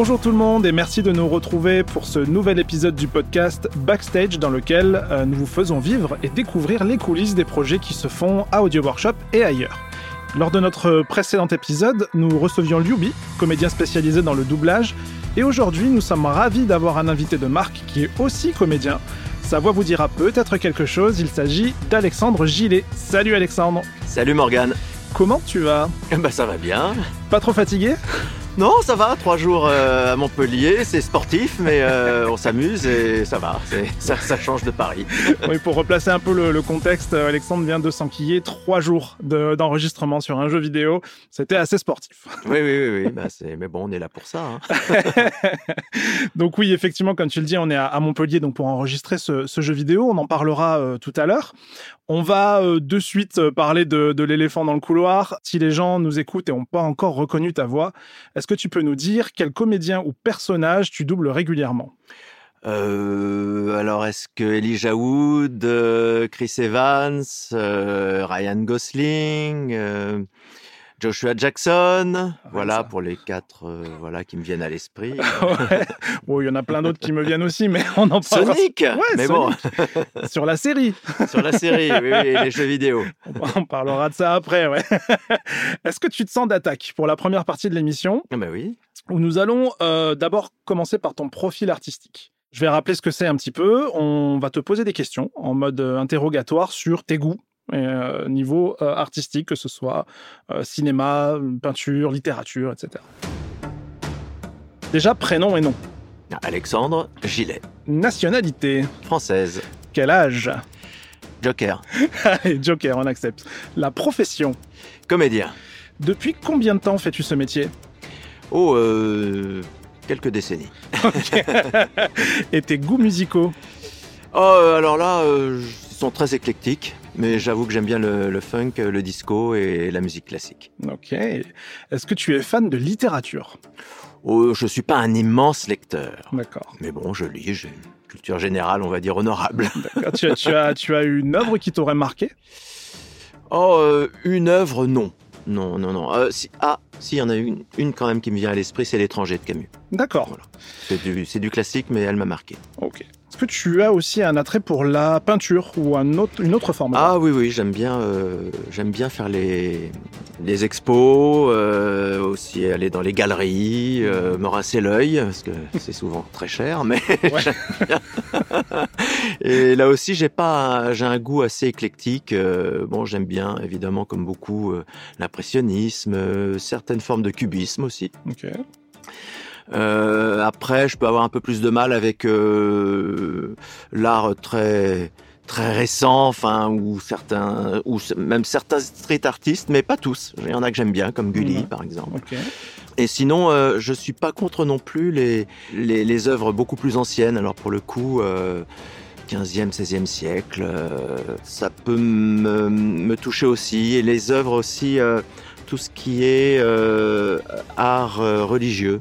Bonjour tout le monde et merci de nous retrouver pour ce nouvel épisode du podcast Backstage dans lequel euh, nous vous faisons vivre et découvrir les coulisses des projets qui se font à Audio Workshop et ailleurs. Lors de notre précédent épisode, nous recevions Liubi, comédien spécialisé dans le doublage, et aujourd'hui nous sommes ravis d'avoir un invité de marque qui est aussi comédien. Sa voix vous dira peut-être quelque chose, il s'agit d'Alexandre Gillet. Salut Alexandre Salut Morgane Comment tu vas? Bah ça va bien. Pas trop fatigué? Non, ça va, trois jours euh, à Montpellier, c'est sportif, mais euh, on s'amuse et ça va, ça, ça, change de Paris. oui, pour replacer un peu le, contexte, Alexandre vient de s'enquiller trois jours d'enregistrement sur un jeu vidéo. C'était assez sportif. Oui, oui, oui, oui. Bah, mais bon, on est là pour ça. Hein. donc oui, effectivement, comme tu le dis, on est à, Montpellier donc pour enregistrer ce, jeu vidéo. On en parlera euh, tout à l'heure. On va de suite parler de, l'éléphant dans le couloir. Si les gens nous écoutent et n'ont pas encore reconnu ta voix, est-ce que tu peux nous dire quel comédien ou personnage tu doubles régulièrement? Euh, alors, est-ce que Elijah Wood, euh, Chris Evans, euh, Ryan Gosling, Joshua Jackson, ah, voilà pour les quatre, voilà qui me viennent à l'esprit. Bon, il y en a plein d'autres qui me viennent aussi, mais on en parlera. Sonic, mais bon, sur la série. sur la série, oui, oui, les jeux vidéo. On parlera de ça après, ouais. Est-ce que tu te sens d'attaque pour la première partie de l'émission? Ah ben oui. Où nous allons d'abord commencer par ton profil artistique. Je vais rappeler ce que c'est un petit peu. On va te poser des questions en mode euh, interrogatoire sur tes goûts euh, niveau euh, artistique, que ce soit cinéma, peinture, littérature, etc. Déjà, prénom et nom. Alexandre Gilet. Nationalité. Française. Quel âge? Joker. Joker, on accepte. La profession. Comédien. Depuis combien de temps fais-tu ce métier? Oh, euh, quelques décennies. Et tes goûts musicaux? Oh, alors là, euh, ils sont très éclectiques. Mais j'avoue que j'aime bien le, funk, le disco et la musique classique. Ok. Est-ce que tu es fan de littérature? Oh, Je suis pas un immense lecteur. D'accord. Mais bon, je lis, j'ai une culture générale, on va dire, honorable. Tu as, tu, as, tu as une œuvre qui t'aurait marqué? Oh, euh, une œuvre, non. Non, non, non. Euh, si, ah, si, il y en a une, une quand même qui me vient à l'esprit, c'est L'étranger de Camus. D'accord. Voilà. C'est du, du, classique, mais elle m'a marqué. Ok. Que tu as aussi un attrait pour la peinture ou un autre, une autre forme Ah oui, oui, j'aime bien, euh, j'aime bien faire les, les expos, euh, aussi aller dans les galeries, euh, me rincer l'œil, parce que c'est souvent très cher, mais bien. Et là aussi, j'ai pas, j'ai un goût assez éclectique. bon, j'aime bien, évidemment, comme beaucoup, l'impressionnisme, certaines formes de cubisme aussi. Ok. Euh, après, je peux avoir un peu plus de mal avec euh, l'art très très récent, enfin ou certains ou même certains street artistes, mais pas tous. Il y en a que j'aime bien, comme Gulli par exemple. Et sinon, euh, je suis pas contre non plus les, les, les œuvres beaucoup plus anciennes. Alors pour le coup. Euh, 15e, 16e siècle, euh, ça peut me, me, toucher aussi. Et les œuvres aussi, euh, tout ce qui est euh, art religieux.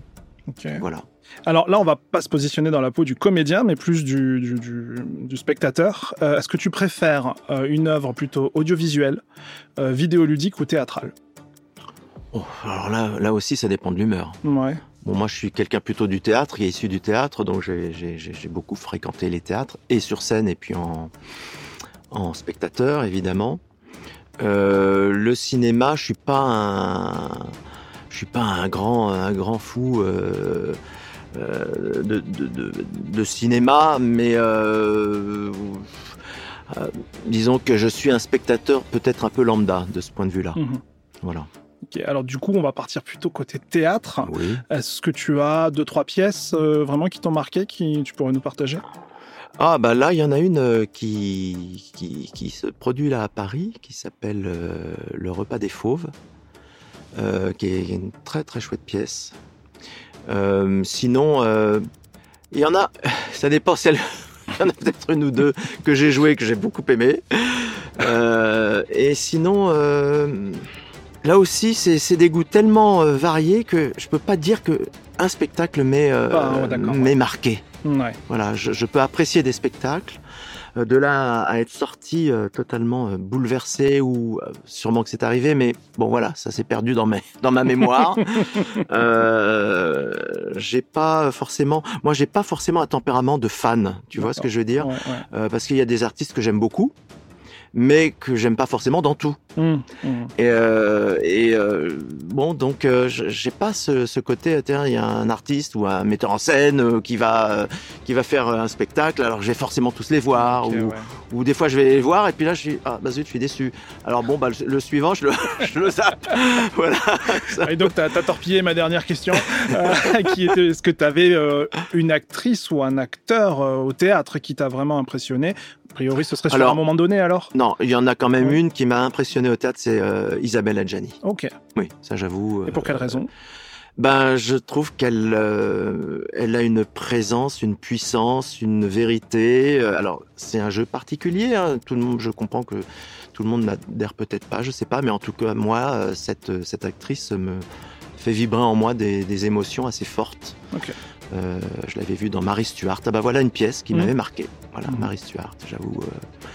Voilà. Alors là, on va pas se positionner dans la peau du comédien, mais plus du, du, spectateur. Euh, est-ce que tu préfères euh, une œuvre plutôt audiovisuelle, euh, vidéoludique ou théâtrale? Oh, Alors là, là aussi, ça dépend de l'humeur. Ouais. Bon, moi, je suis quelqu'un plutôt du théâtre, qui est issu du théâtre, donc j'ai beaucoup fréquenté les théâtres, et sur scène, et puis en, en spectateur, évidemment. le cinéma, je suis pas un suis pas un grand, un grand fou euh, euh, de, de, de, cinéma, mais euh, disons que je suis un spectateur peut-être un peu lambda de ce point de vue-là. Mhm. Voilà. alors du coup, on va partir plutôt côté théâtre. Oui. Est-ce que tu as deux trois pièces vraiment qui t'ont marqué, qui tu pourrais nous partager? Ah bah là, il y en a une qui, qui, qui, se produit là à Paris, qui s'appelle Le repas des fauves. Euh, qui est une très très chouette pièce. Euh, sinon, euh, il y en a, ça dépend, il y en a peut-être une ou deux que j'ai joué, que j'ai beaucoup aimé. et sinon, là aussi, c'est des goûts tellement variés que je peux pas dire que un spectacle m'est ah, marqué. Voilà, je, je, peux apprécier des spectacles, de là à être sorti euh, totalement euh, bouleversé ou sûrement que c'est arrivé, mais bon voilà, ça s'est perdu dans, mes, dans ma mémoire. j'ai pas forcément, moi j'ai pas forcément un tempérament de fan, tu vois ce que je veux dire, Ouais, ouais. Euh, parce qu'il y a des artistes que j'aime beaucoup, mais que j'aime pas forcément dans tout. Hum, hum. Et, euh, et euh, bon, donc euh, je- j'ai pas ce, ce côté. Tiens, il y a un artiste ou un metteur en scène euh, qui va euh, qui va faire un spectacle. Alors je vais forcément tous les voir, ou, ouais. ou des fois je vais les voir et puis là je suis ah bah zut, je suis déçu. Alors bon bah le, le suivant je le je le zappe. voilà. Et donc, tu as, torpillé ma dernière question, euh, qui était est-ce que tu avais une actrice ou un acteur euh, au théâtre qui t'a vraiment impressionné? A priori, ce serait sur Alors- un moment donné alors? Non, il y en a quand même une qui m'a impressionné au théâtre, c'est euh, Isabelle Adjani. Ok. Oui, ça j'avoue. Et pour euh, quelle raison? Ben, je trouve qu'elle euh, elle a une présence, une puissance, une vérité. Alors, c'est un jeu particulier. hein. Tout le monde, je comprends que tout le monde n'adhère peut-être pas, je sais pas, mais en tout cas, moi, cette cette actrice me fait vibrer en moi des, des émotions assez fortes. Ok. Euh, je l'avais vue dans Marie Stuart. Ah bah voilà une pièce qui Mhm. m'avait marqué. Voilà, Mhm. Marie Stuart. J'avoue, euh,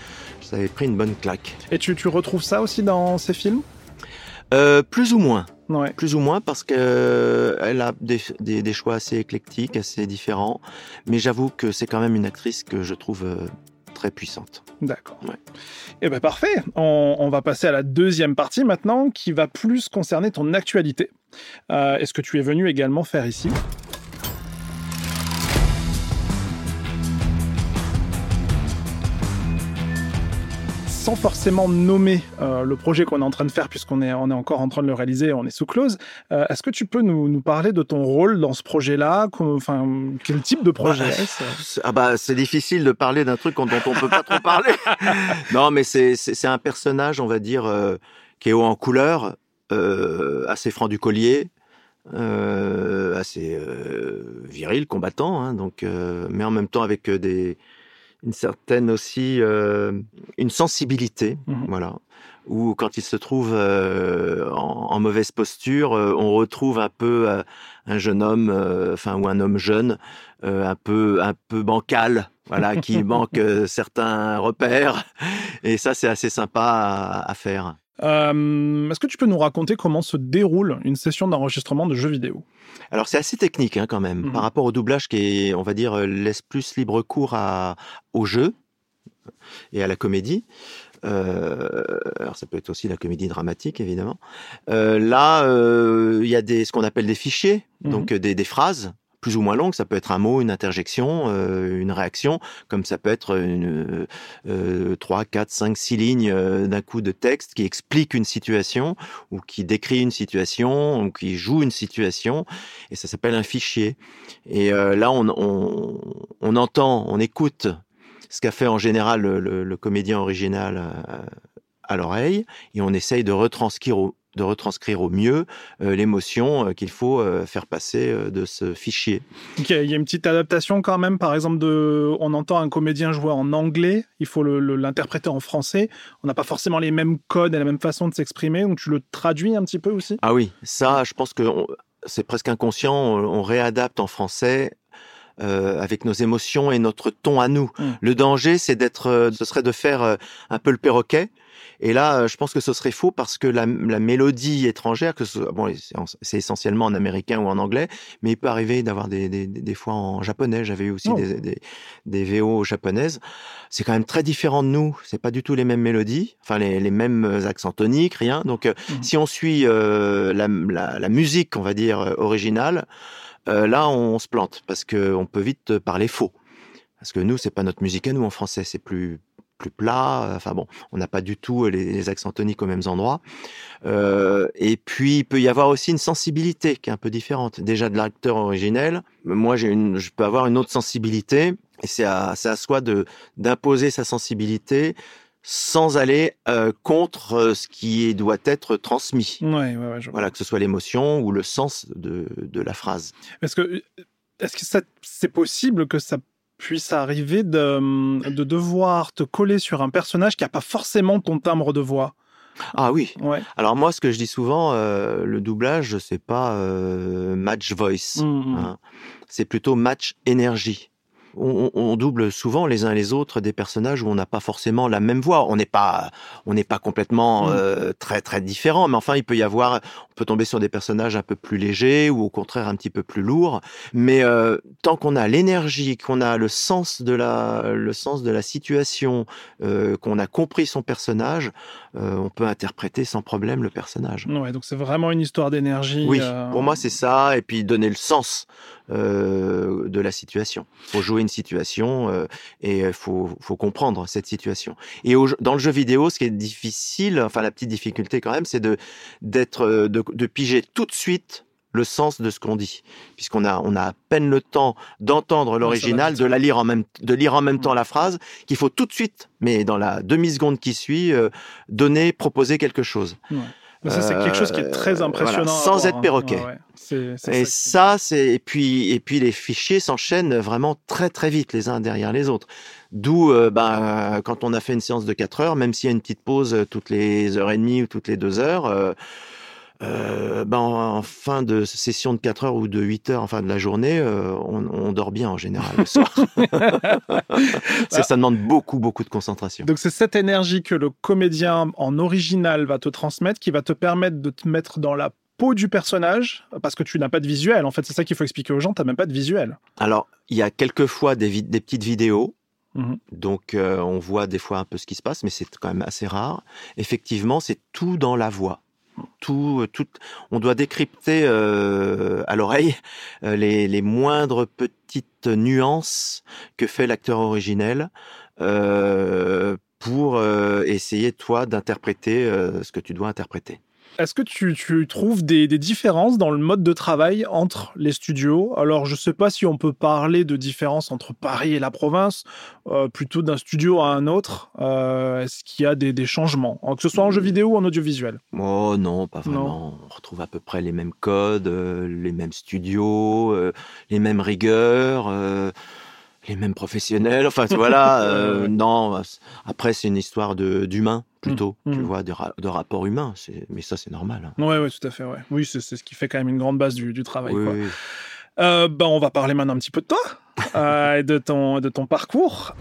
ça avait pris une bonne claque. Et tu, tu retrouves ça aussi dans ces films Euh, plus ou moins. Ouais. Plus ou moins parce que euh, elle a des, des, des choix assez éclectiques, assez différents. Mais j'avoue que c'est quand même une actrice que je trouve euh, très puissante. D'accord. Ouais. Et ben parfait. On, on va passer à la deuxième partie maintenant, qui va plus concerner ton actualité. Euh, et ce que tu es venu également faire ici? Sans forcément nommer euh, le projet qu'on est en train de faire, puisqu'on est, on est encore en train de le réaliser, on est sous close, euh, est-ce que tu peux nous, nous parler de ton rôle dans ce projet-là? Enfin, quel type de projet est-ce? C'est- Ah bah c'est difficile de parler d'un truc dont on peut pas trop parler. non mais c'est c'est c'est un personnage on va dire euh, qui est haut en couleur, euh, assez franc du collier, assez viril, combattant, hein, donc mais en même temps avec des une certaine aussi euh, une sensibilité, Mhm. voilà. Où quand il se trouve euh, en, en mauvaise posture, euh, on retrouve un peu un jeune homme, enfin ou un homme jeune, un peu un peu bancal, voilà, qui manque certains repères. Et ça, c'est assez sympa à, à faire. Euh, Est-ce que tu peux nous raconter comment se déroule une session d'enregistrement de jeux vidéo? Alors c'est assez technique hein, quand même Mhm. par rapport au doublage qui est, on va dire, euh, laisse plus libre cours à, au jeu et à la comédie. Euh, alors ça peut être aussi la comédie dramatique évidemment. Euh, là, il y a des ce qu'on appelle des fichiers, Mhm. donc des, des phrases plus ou moins longues. Ça peut être un mot, une interjection, euh, une réaction, comme ça peut être une euh, trois, quatre, cinq, six lignes euh, d'un coup de texte qui explique une situation ou qui décrit une situation ou qui joue une situation. Et ça s'appelle un fichier. Et euh, là, on, on, on entend, on écoute ce qu'a fait en général le, le- le comédien original euh, à l'oreille, et on essaye de retranscrire au, de retranscrire au mieux euh, l'émotion euh, qu'il faut euh, faire passer de ce fichier. Il y a une petite adaptation quand même, par exemple, de, on entend un comédien jouer en anglais, il faut l'interpréter en français. On n'a pas forcément les mêmes codes et la même façon de s'exprimer, donc tu le traduis un petit peu aussi? Ah oui, ça, je pense que c'est presque inconscient. On, on réadapte en français euh, avec nos émotions et notre ton à nous. Mm. Le danger, c'est d'être, euh, ce serait de faire euh, un peu le perroquet. Et là, euh, je pense que ce serait faux parce que la, la mélodie étrangère, que ce, bon, c'est en- c'est essentiellement en américain ou en anglais, mais il peut arriver d'avoir des, des, des des fois en japonais. J'avais eu aussi Oh. des, des, des VO japonaises. C'est quand même très différent de nous. C'est pas du tout les mêmes mélodies, enfin les, les mêmes accents toniques, rien. Donc, euh, Mhm. si on suit euh, la, la, la musique, on va dire euh, originale, euh, là, on, se plante parce que on peut vite parler faux. Parce que nous, c'est pas notre musique à nous en français, c'est plus plus plat. Enfin bon, on n'a pas du tout les, les accents toniques aux mêmes endroits. Euh, et puis il peut y avoir aussi une sensibilité qui est un peu différente. Déjà de l'acteur originel, moi j'ai une, je peux avoir une autre sensibilité. Et c'est à, à soi de d'imposer sa sensibilité sans aller euh, contre euh, ce qui doit être transmis. Ouais, ouais, ouais, je. Voilà, que ce soit l'émotion ou le sens de, de la phrase. Est-ce que est-ce que ça- c'est possible que ça puisse arriver de, de devoir te coller sur un personnage qui n'a pas forcément ton timbre de voix Ah oui. Ouais. Alors moi, ce que je dis souvent, euh, le doublage, c'est pas euh, match voice, Mm, mm. hein. c'est plutôt match énergie. On, double souvent les uns et les autres des personnages où on n'a pas forcément la même voix. On n'est pas, on n'est pas complètement mm. euh, très très différent, mais enfin il peut y avoir, on peut tomber sur des personnages un peu plus légers ou au contraire un petit peu plus lourds. Mais euh, tant qu'on a l'énergie, qu'on a le sens de la, le sens de la situation, euh, qu'on a compris son personnage, on peut interpréter sans problème le personnage. Ouais, donc c'est vraiment une histoire d'énergie. Oui, pour moi c'est ça, et puis donner le sens de la situation. faut jouer une situation euh, et il faut, faut, comprendre cette situation. Et dans le jeu vidéo, ce qui est difficile, enfin la petite difficulté quand même, c'est de d'être euh, de, de piger tout de suite le sens de ce qu'on dit, puisqu'on a on a à peine le temps d'entendre l'original, de la lire en même de lire en même temps la phrase, qu'il faut tout de suite, mais dans la demi seconde qui suit, donner, proposer quelque chose. Ouais ça, c'est quelque chose qui est très euh, impressionnant. sans être hein. perroquet. et ça, c'est et puis et puis les fichiers s'enchaînent vraiment très très vite les uns derrière les autres. D'où, euh, ben, quand on a fait une séance de 4 heures, même s'il y a une petite pause euh, toutes les heures et demie ou toutes les deux heures, euh, ben, en fin de session de 4 heures ou de 8 heures, en fin de la journée, euh, on, dort bien en général le soir. ça demande beaucoup, beaucoup de concentration. Donc c'est cette énergie que le comédien en original va te transmettre qui va te permettre de te mettre dans la peau du personnage parce que tu n'as pas de visuel. En fait, c'est ça qu'il faut expliquer aux gens, tu n'as même pas de visuel. Alors, il y a quelquefois des, des petites vidéos mmh Donc, euh, on voit des fois un peu ce qui se passe, mais c'est quand même assez rare. Effectivement, c'est tout dans la voix tout, euh, tout, on doit décrypter euh, à l'oreille euh, les, moindres petites nuances que fait l'acteur originel pour essayer toi d'interpréter ce que tu dois interpréter. Est-ce que tu, trouves des, différences dans le mode de travail entre les studios? Alors, je ne sais pas si on peut parler de différence entre Paris et la province, euh, plutôt d'un studio à un autre. Euh, est-ce qu'il y a des, changements, que ce soit en jeu vidéo ou en audiovisuel? Oh non, pas vraiment. On retrouve à peu près les mêmes codes, euh, les mêmes studios, les mêmes rigueurs les mêmes professionnels. Enfin, voilà. Euh, non, après, c'est une histoire de d'humain plutôt, mm, tu mm. vois, de, de rapport humain. Mais ça, c'est normal. Hein. Oui, ouais, tout à fait. Ouais. Oui, c'est ce qui fait quand même une grande base du, du travail. Oui, Euh, ben, on va parler maintenant un petit peu de toi euh, et de ton, de ton parcours.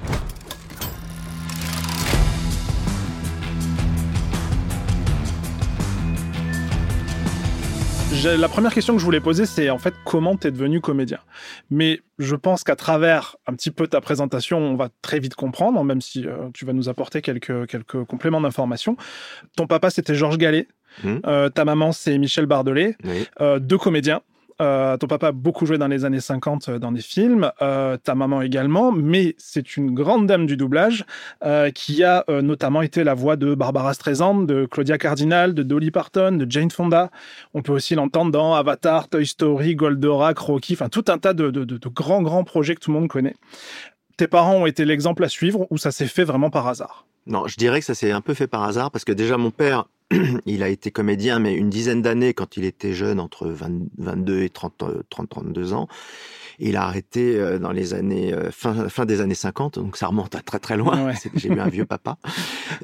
La première question que je voulais poser, c'est en fait comment tu es devenu comédien? Mais je pense qu'à travers un petit peu ta présentation, on va très vite comprendre, même si euh, tu vas nous apporter quelques, quelques compléments d'information. Ton papa, c'était Georges Gallet. Mmh. Euh, ta maman, c'est Michel Bardelet. Euh, deux comédiens. Euh, ton papa a beaucoup joué dans les années 50 euh, dans des films, euh, ta maman également, mais c'est une grande dame du doublage qui a notamment été la voix de Barbara Streisand, de Claudia Cardinal, de Dolly Parton, de Jane Fonda. On peut aussi l'entendre dans Avatar, Toy Story, Goldorak, Rocky, enfin tout un tas de, de grands, grands projets que tout le monde connaît. Tes parents ont été l'exemple à suivre ou ça s'est fait vraiment par hasard? Non, je dirais que ça s'est un peu fait par hasard parce que déjà mon père il a été comédien, mais une dizaine d'années quand il était jeune, entre 22 et 30, 30 32 ans. Il a arrêté euh, dans les années euh, fin, fin des années 50, donc ça remonte à très très loin. J'ai eu un vieux papa.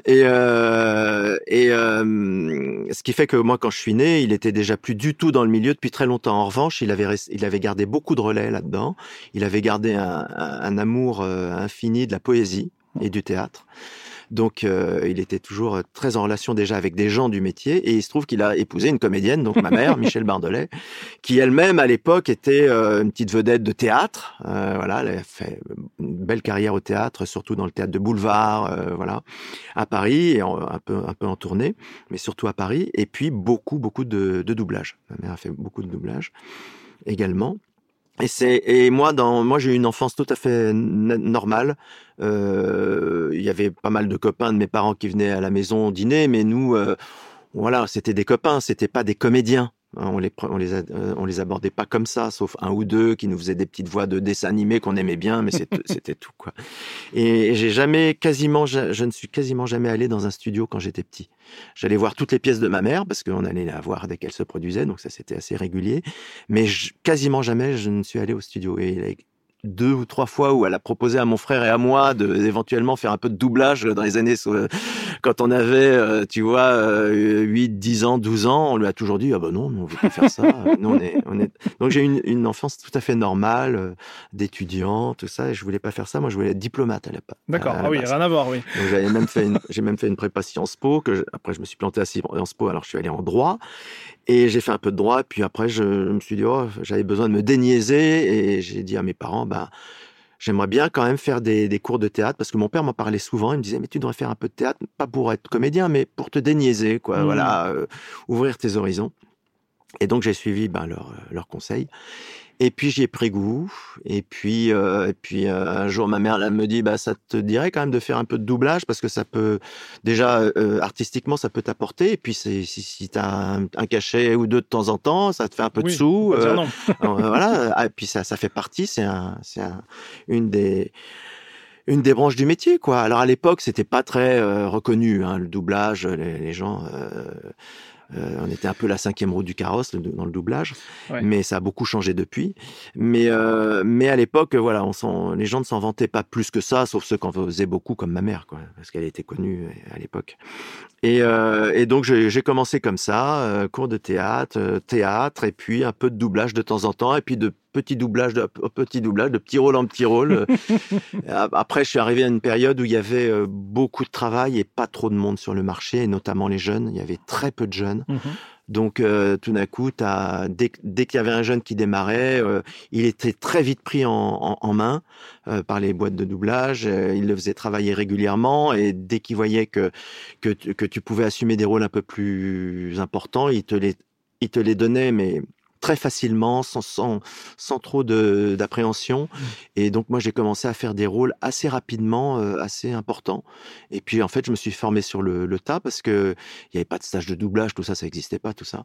Et, euh, et euh, ce qui fait que moi, quand je suis né, il était déjà plus du tout dans le milieu depuis très longtemps. En revanche, il avait il avait gardé beaucoup de relais là-dedans. Il avait gardé un, un amour infini de la poésie et du théâtre. Donc, euh, il était toujours très en relation déjà avec des gens du métier. Et il se trouve qu'il a épousé une comédienne, donc ma mère, Michel Bardelet, qui elle-même, à l'époque, était euh, une petite vedette de théâtre. Euh, voilà, elle a fait une belle carrière au théâtre, surtout dans le théâtre de boulevard, voilà, à Paris, et un, peu, un peu en tournée, mais surtout à Paris. Et puis, beaucoup, beaucoup de, de doublage. Ma mère a fait beaucoup de doublage également. Et c'est et moi dans moi j'ai eu une enfance tout à fait normale. Euh, il y avait pas mal de copains de mes parents qui venaient à la maison dîner, mais nous euh, voilà c'était des copains, c'était pas des comédiens. Hein, on les, on les, euh, on les abordait pas comme ça, sauf un ou deux qui nous faisaient des petites voix de dessin animé qu'on aimait bien, mais c'était tout quoi. Et j'ai jamais, quasiment, je, ne suis quasiment jamais allé dans un studio quand j'étais petit. J'allais voir toutes les pièces de ma mère parce qu'on allait la voir dès qu'elle se produisait, donc ça c'était assez régulier. Mais quasiment jamais je ne suis allé au studio. Et deux ou trois fois où elle a proposé à mon frère et à moi de éventuellement faire un peu de doublage dans les années quand on avait, euh, tu vois, 8, 10 ans, 12 ans, on lui a toujours dit, ah ben non, on veut pas faire ça. on est, on est... Donc j'ai une, une enfance tout à fait normale, euh, d'étudiant, tout ça, et je voulais pas faire ça. Moi, je voulais être diplomate à l'époque. D'accord, ah oui, rien à voir, oui. J'avais même fait une, j'ai même fait une prépa Sciences Po, que après je me suis planté à Sciences Po, alors je suis allé en droit. Et j'ai fait un peu de droit, puis après je, me suis dit, oh, j'avais besoin de me déniaiser, et j'ai dit à mes parents, ben, j'aimerais bien quand même faire des, des, cours de théâtre parce que mon père m'en parlait souvent. Il me disait mais tu devrais faire un peu de théâtre, pas pour être comédien, mais pour te déniaiser, quoi. Mmh. Voilà, euh, ouvrir tes horizons. Et donc j'ai suivi ben, leur, leur conseil. Et puis j'y ai pris goût. Et puis, euh, et puis euh, un jour, ma mère elle me dit, bah ça te dirait quand même de faire un peu de doublage parce que ça peut déjà euh, artistiquement ça peut t'apporter. Et puis si, si tu as un, cachet ou deux de temps en temps, ça te fait un peu de sous. non. voilà. Et puis ça, ça fait partie. C'est un, c'est un, une des une des branches du métier, quoi. Alors à l'époque, c'était pas très reconnu, hein, le doublage. Les, les gens euh, on était un peu la cinquième roue du carrosse dans le doublage, mais ça a beaucoup changé depuis. Mais euh, mais à l'époque, voilà, on les gens ne s'en vantaient pas plus que ça, sauf ceux qui en faisaient beaucoup, comme ma mère, quoi, parce qu'elle était connue à l'époque. Et, euh, et donc j'ai commencé comme ça, cours de théâtre, théâtre, et puis un peu de doublage de temps en temps, et puis de petits doublages, de petits doublages, de petits rôles en petits rôles. Après, je suis arrivé à une période où il y avait beaucoup de travail et pas trop de monde sur le marché, et notamment les jeunes. Il y avait très peu de jeunes. Mmh donc euh, tout d'un coup, as, dès, dès qu'il y avait un jeune qui démarrait, euh, il était très vite pris en, en, en main euh, par les boîtes de doublage. il le faisait travailler régulièrement et dès qu'il voyait que, que, que tu pouvais assumer des rôles un peu plus importants, il te les, il te les donnait, mais très facilement, sans, sans, sans trop d'appréhension. Mmh. Et donc moi j'ai commencé à faire des rôles assez rapidement, euh, assez importants. Et puis en fait je me suis formé sur le, le tas parce que il y avait pas de stage de doublage, tout ça, ça n'existait pas, tout ça.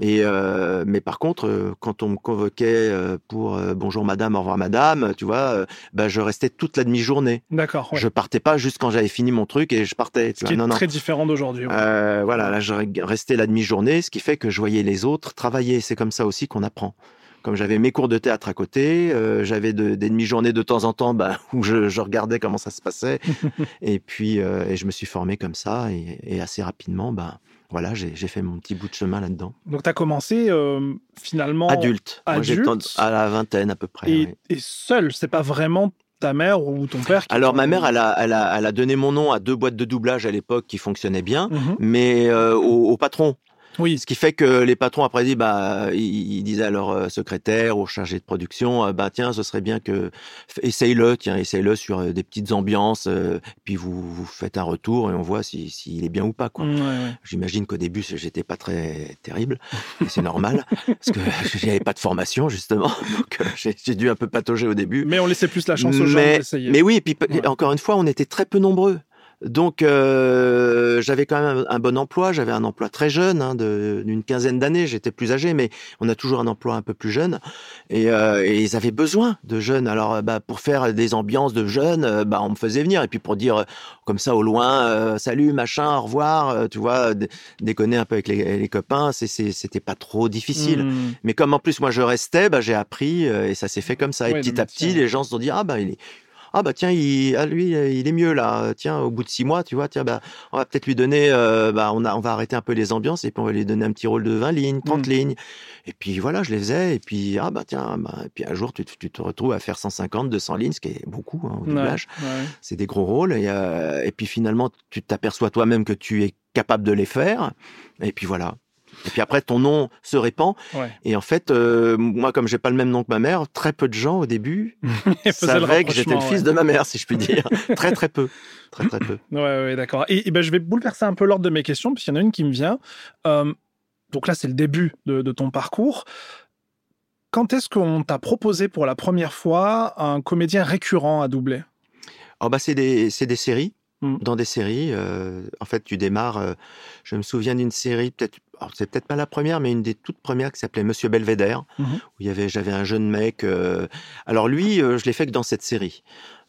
Et euh, mais par contre, euh, quand on me convoquait euh, pour bonjour madame, au revoir madame, tu vois, bah, je restais toute la demi-journée. D'accord. Ouais. Je partais pas juste quand j'avais fini mon truc et je partais. Ce qui est très différent d'aujourd'hui. Ouais. voilà, là je restais la demi-journée, ce qui fait que je voyais les autres travailler. C'est comme ça aussi qu'on apprend. Comme j'avais mes cours de théâtre à côté, euh, j'avais de, des demi-journées de temps en temps bah, où je, je, regardais comment ça se passait. et puis, euh, et je me suis formé comme ça. Et, et assez rapidement, bah, voilà, j'ai fait mon petit bout de chemin là-dedans. Donc, tu as commencé euh, finalement. Adulte. adulte. Moi, à la vingtaine à peu près. Et, seul, c'est pas vraiment ta mère ou ton père qui Alors ma mère, elle a, elle, a, elle a, donné mon nom à deux boîtes de doublage à l'époque qui fonctionnaient bien, mm -hmm. mais euh, au, au, patron. Oui. Ce qui fait que les patrons après dit bah ils, ils disaient à leur euh, secrétaire ou chargé de production euh, bah tiens ce serait bien que essaye-le tiens essaye-le sur euh, des petites ambiances puis vous vous faites un retour et on voit s'il si, si est bien ou pas quoi. Ouais, ouais. J'imagine qu'au début j'étais pas très terrible et c'est normal parce que j'avais pas de formation justement donc j'ai dû un peu patauger au début. Mais on laissait plus la chance aux gens d'essayer. Mais oui et puis ouais. encore une fois on était très peu nombreux. Donc euh, j'avais quand même un, bon emploi, j'avais un emploi très jeune, hein, d'une quinzaine d'années, j'étais plus âgé, mais on a toujours un emploi un peu plus jeune. Et, euh, et ils avaient besoin de jeunes. Alors bah, pour faire des ambiances de jeunes, euh, bah, on me faisait venir. Et puis pour dire comme ça au loin, euh, salut, machin, au revoir, euh, tu vois, déconner un peu avec les, les copains, c'était pas trop difficile. Mmh. Mais comme en plus moi je restais, bah, j'ai appris et ça s'est fait comme ça. Et ouais, petit à petit, les gens se sont dit, ah bah il est ah bah tiens, il, ah, lui, il est mieux là. Tiens, au bout de six mois, tu vois, tiens, bah, on va peut-être lui donner, euh, bah, on, a, on va arrêter un peu les ambiances et puis on va lui donner un petit rôle de 20 lignes, 30 mmh. lignes. Et puis voilà, je les faisais. Et puis, ah bah tiens, bah, et puis un jour, tu, tu, te retrouves à faire 150, 200 lignes, ce qui est beaucoup hein, au doublage. Ouais, ouais. C'est des gros rôles. Et, euh, et puis finalement, tu t'aperçois toi-même que tu es capable de les faire. Et puis voilà. Et puis après, ton nom se répand. Ouais. Et en fait, euh, moi, comme j'ai pas le même nom que ma mère, très peu de gens au début savaient que j'étais le fils ouais. de ma mère, si je puis dire. très très peu, très très peu. Ouais, ouais, d'accord. Et, et, ben, je vais bouleverser un peu l'ordre de mes questions, puisqu'il y en a une qui me vient. Euh, donc là, c'est le début de, de ton parcours. Quand est-ce qu'on t'a proposé pour la première fois un comédien récurrent à doubler? Oh bah c'est des, des séries mmh. dans des séries. Euh, en fait, tu démarres. Euh, je me souviens d'une série, peut-être, c'est peut-être pas la première, mais une des toutes premières qui s'appelait Monsieur Belvédère, mmh. où il y avait, j'avais un jeune mec. Euh, alors lui, euh, je l'ai fait que dans cette série,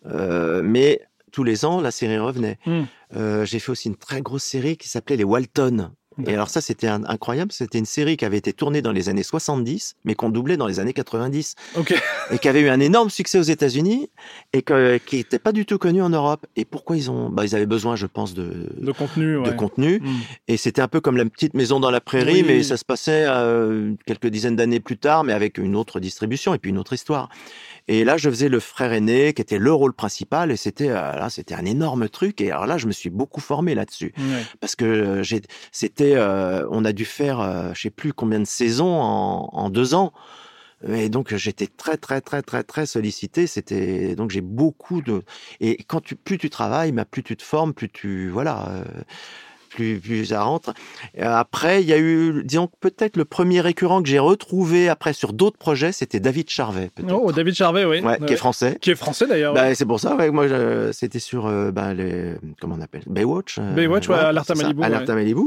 euh, mais tous les ans, la série revenait. Mmh. J'ai fait aussi une très grosse série qui s'appelait Les Walton. Et alors ça, c'était incroyable. C'était une série qui avait été tournée dans les années 70, mais qu'on doublait dans les années 90. Ok. Et qui avait eu un énorme succès aux États-Unis et que, qui n'était pas du tout connu en Europe. Et pourquoi ils ont bah, Ils avaient besoin, je pense, de, De contenu, de contenu. Mm. Et c'était un peu comme la petite maison dans la prairie, Oui. mais ça se passait euh, quelques dizaines d'années plus tard, mais avec une autre distribution et puis une autre histoire. Et là, je faisais le frère aîné, qui était le rôle principal, et c'était euh, là, c'était un énorme truc. Et alors là, je me suis beaucoup formé là-dessus, parce que euh, j'ai, c'était, euh, on a dû faire, euh, je sais plus combien de saisons en, en deux ans. Et donc j'étais très très très très très sollicité. C'était donc j'ai beaucoup de et quand tu plus tu travailles, bah, plus tu te formes, plus tu voilà, euh, plus plus ça rentre. Et Après il y a eu disons que peut-être le premier récurrent que j'ai retrouvé après sur d'autres projets, c'était David Charvet. Oh, David Charvet, oui. Ouais, qui est français. Qui est français d'ailleurs. Bah, c'est pour ça, ouais, moi, c'était sur, euh, bah, les, comment on appelle, Baywatch. euh, Baywatch, ouais, Alerte à c'est ça, Malibu, Alerte à Malibu.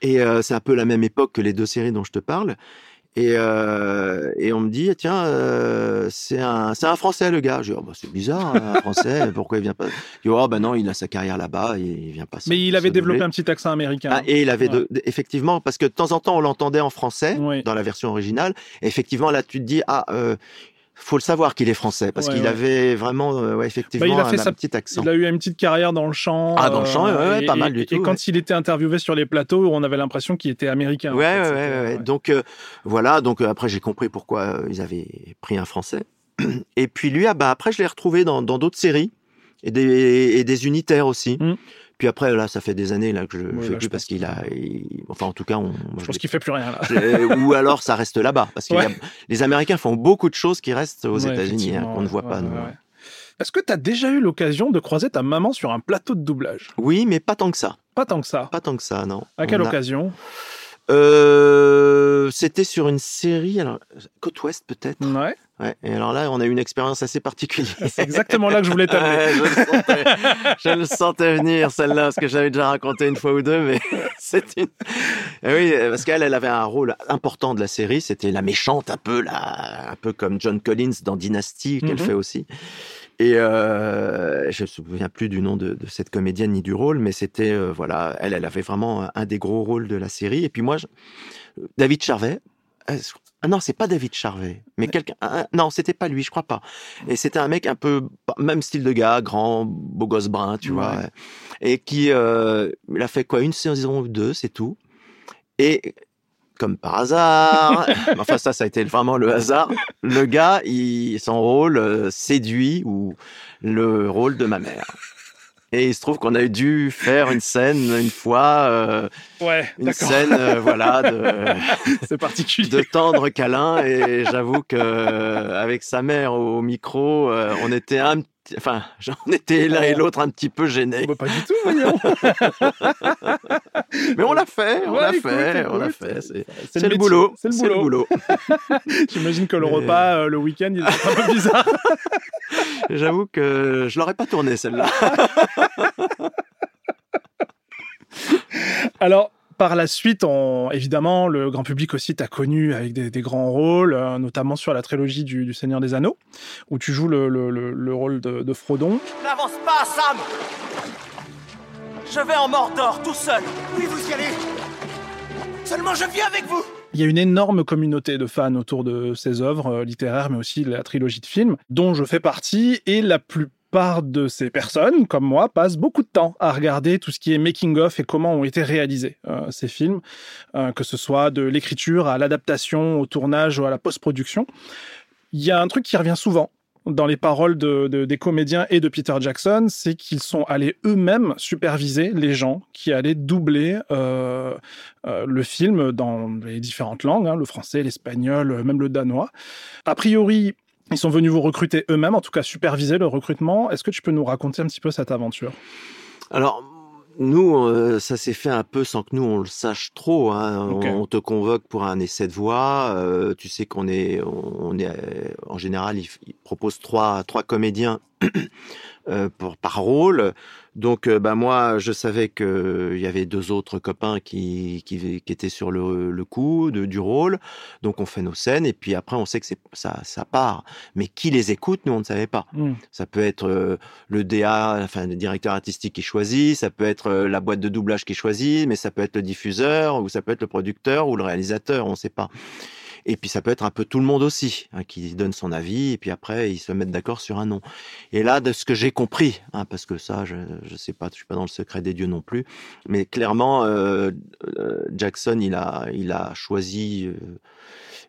Et euh, c'est un peu la même époque que les deux séries dont je te parle. Et, euh, et on me dit, tiens, euh, c'est un, c'est un Français le gars. Je dis, oh, bah, c'est bizarre, un Français, pourquoi il vient pas? Je dis, oh, bah non, il a sa carrière là-bas, il vient pas. Mais il avait développé un petit accent américain. Ah, et il avait de- de- effectivement parce que de temps en temps on l'entendait en français Oui. dans la version originale. Et effectivement là tu te dis ah euh, faut le savoir qu'il est français parce Ouais, qu'il ouais. avait vraiment euh, ouais, effectivement Bah, il a fait un, sa- un petit accent. Il a eu une petite carrière dans le chant. Ah, dans le chant, et- pas mal et- du Et tout, quand il était interviewé sur les plateaux, on avait l'impression qu'il était américain. en Ouais, fait. ouais, ouais. Donc euh, voilà, donc euh, après j'ai compris pourquoi euh, ils avaient pris un français. Et puis lui, ah, bah, après je l'ai retrouvé dans dans d'autres séries et des, et des unitaires aussi. Mm. Puis après là, ça fait des années là que je Ouais, fais là, je plus parce qu'il a, il- enfin en tout cas, on, moi, Je je pense qu'il fait plus rien là. Euh, ou alors ça reste là-bas. Parce que Ouais. les Américains font beaucoup de choses qui restent aux Ouais, États-Unis, hein, qu'on ne voit ouais, pas. Est-ce que tu as déjà eu l'occasion de croiser ta maman sur un plateau de doublage? Oui, mais pas tant que ça. Pas tant que ça? Pas tant que ça, non. À quelle On a- occasion? Euh, C'était sur une série, alors, côte ouest peut-être? Ouais. Ouais. Et alors là, on a eu une expérience assez particulière. C'est exactement là que je voulais t'amener. Ouais, je, le sentais, je le sentais venir celle-là parce que j'avais déjà raconté une fois ou deux, mais c'est une. Eh Oui, parce qu'elle, elle avait un rôle important de la série. C'était la méchante, un peu là, un peu comme John Collins dans Dynasty qu'elle Mhm. fait aussi. Et euh, je me souviens plus du nom de, de cette comédienne ni du rôle, mais c'était euh, voilà, elle, elle avait vraiment un des gros rôles de la série. Et puis moi, je- David Charvet. euh, Ah non, c'est pas David Charvet, mais quelqu'un. ah, Non, c'était pas lui, je crois pas. Et c'était un mec un peu même style de gars, grand, beau gosse brun, tu Ouais. vois, et qui euh, il a fait quoi une saison ou deux, c'est tout. Et comme par hasard, enfin ça, ça a été vraiment le hasard. Le gars, il, son rôle euh, séduit ou le rôle de ma mère. Et il se trouve qu'on a dû faire une scène une fois, euh, Ouais, une scène euh, voilà de, particulier. de tendre câlin et j'avoue que euh, avec sa mère au micro, euh, on était un petit- enfin, on était l'un et l'autre un petit peu gênés. Bah, pas du tout, voyons. Mais on l'a fait, on Ouais, l'a écoute, fait, on l'a fait. C'est le boulot, C'est le boulot. J'imagine que le Mais- repas, euh, le week-end, il est un peu bizarre. J'avoue que je l'aurais pas tourné celle-là. Alors, par la suite, on, évidemment, le grand public aussi t'a connu avec des, des grands rôles, euh, notamment sur la trilogie du, du Seigneur des Anneaux, où tu joues le, le- le- le rôle de, de Frodon. N'avance pas, Sam Je vais en Mordor tout seul. Oui, vous y allez. Seulement je viens avec vous. Il y a une énorme communauté de fans autour de ces œuvres euh, littéraires, mais aussi la trilogie de films, dont je fais partie, et la plupart de ces personnes, comme moi, passent beaucoup de temps à regarder tout ce qui est making-of et comment ont été réalisés euh, ces films, euh, que ce soit de l'écriture à l'adaptation, au tournage ou à la post-production. Il y a un truc qui revient souvent dans les paroles de- de- des comédiens et de Peter Jackson, c'est qu'ils sont allés eux-mêmes superviser les gens qui allaient doubler euh, le film dans les différentes langues, hein, le français, l'espagnol, même le danois. A priori, ils sont venus vous recruter eux-mêmes, en tout cas superviser le recrutement. Est-ce que tu peux nous raconter un petit peu cette aventure? Alors, nous, euh, ça s'est fait un peu sans que nous on le sache trop. hein. On, on te convoque pour un essai de voix. euh, tu sais qu'on est, on est, euh, en général, ils il proposent trois, trois comédiens euh, pour, par rôle. Donc, euh, bah, moi, je savais qu'il y avait deux autres copains qui, qui, qui étaient sur le, le coup de, du rôle. Donc, on fait nos scènes et puis après, on sait que c'est ça, ça part. Mais qui les écoute, nous, on ne savait pas. Mm. Ça peut être euh, le DA, enfin le directeur artistique qui choisit, ça peut être euh, la boîte de doublage qui choisit, mais ça peut être le diffuseur ou ça peut être le producteur ou le réalisateur, on ne sait pas. Et puis ça peut être un peu tout le monde aussi hein, qui donne son avis et puis après ils se mettent d'accord sur un nom. Et là, de ce que j'ai compris, hein, parce que ça, je je sais pas, je suis pas dans le secret des dieux non plus, mais clairement euh, euh, Jackson, il a il a choisi, euh,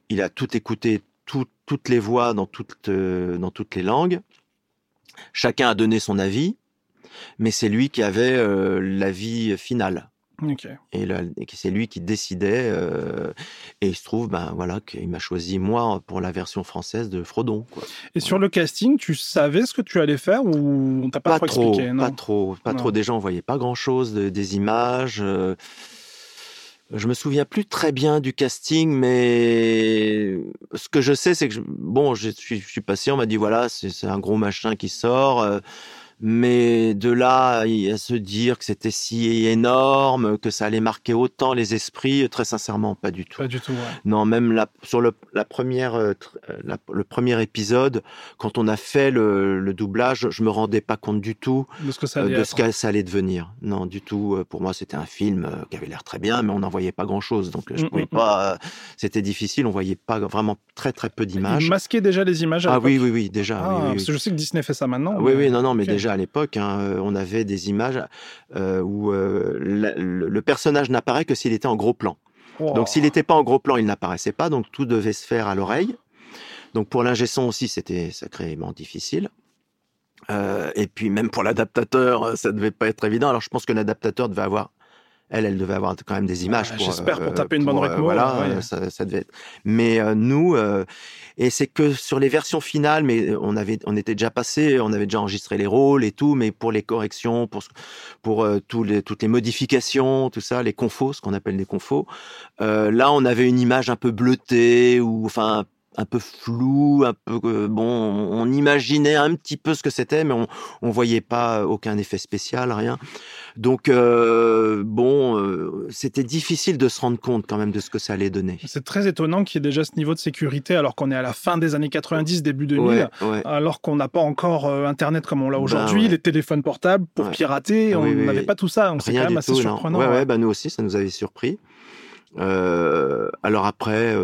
il a tout écouté, tout- toutes les voix dans toutes euh, dans toutes les langues. Chacun a donné son avis, mais c'est lui qui avait l'avis final. Et, c'est lui qui décidait. euh, et il se trouve, ben voilà, qu'il m'a choisi moi pour la version française de Frodon. Quoi. Et sur le casting, tu savais ce que tu allais faire ou on t'a pas, Pas, trop expliqué non pas trop, pas Non. trop. Déjà, on voyait pas grand chose des images. euh, je me souviens plus très bien du casting, mais ce que je sais, c'est que je- bon, je suis, je suis passé, on m'a dit voilà, c'est c'est un gros machin qui sort. euh, mais de là à se dire que c'était si énorme, que ça allait marquer autant les esprits, très sincèrement, pas du tout. Pas du tout. ouais. Non, même la, sur le, la première, euh, euh, la- le premier épisode, quand on a fait le, le doublage, je me rendais pas compte du tout De ce que ça euh, allait de être. ce que ça allait devenir. Non, du tout. Pour moi, c'était un film qui avait l'air très bien, mais on n'en voyait pas grand-chose. Donc, je Mm, pouvais mm, pas. euh, C'était difficile. On voyait pas vraiment très très peu d'images. masquaient déjà les images à Ah oui, oui, oui, déjà. Ah, oui, oui, oui. parce que je sais que Disney fait ça maintenant. Oui, mais- oui, non, non, mais déjà à l'époque, hein, euh, on avait des images euh, où euh, la- le, personnage n'apparaît que s'il était en gros plan. Wow. Donc s'il n'était pas en gros plan, il n'apparaissait pas, donc tout devait se faire à l'oreille. Donc pour l'ingé son aussi, c'était sacrément difficile. Euh, et puis même pour l'adaptateur, ça devait pas être évident. Alors je pense que l'adaptateur devait avoir, elle, elle devait avoir quand même des images. Ah, j'espère, pour euh, taper une bonne pour, euh, Voilà, ouais. ça, ça devait être. Mais euh, nous, et c'est que sur les versions finales, mais on avait, on était déjà passé, on avait déjà enregistré les rôles et tout, mais pour les corrections, pour pour tous les, toutes les modifications, tout ça, les confos, ce qu'on appelle les confos. Là, on avait une image un peu bleutée ou enfin un peu floue, un peu euh, bon. On imaginait un petit peu ce que c'était, mais on on voyait pas aucun effet spécial, rien. Donc euh, bon, euh, c'était difficile de se rendre compte quand même de ce que ça allait donner. C'est très étonnant qu'il y ait déjà ce niveau de sécurité alors qu'on est à la fin des années 90, début 2000. Ouais, ouais. Alors qu'on n'a pas encore euh, Internet comme on l'a Ben aujourd'hui, ouais. les téléphones portables pour pirater, Ah on oui, n'avait oui. pas tout ça. C'est quand même assez tout, surprenant. Ouais, ouais. ouais, bah nous aussi, ça nous avait surpris. Alors après,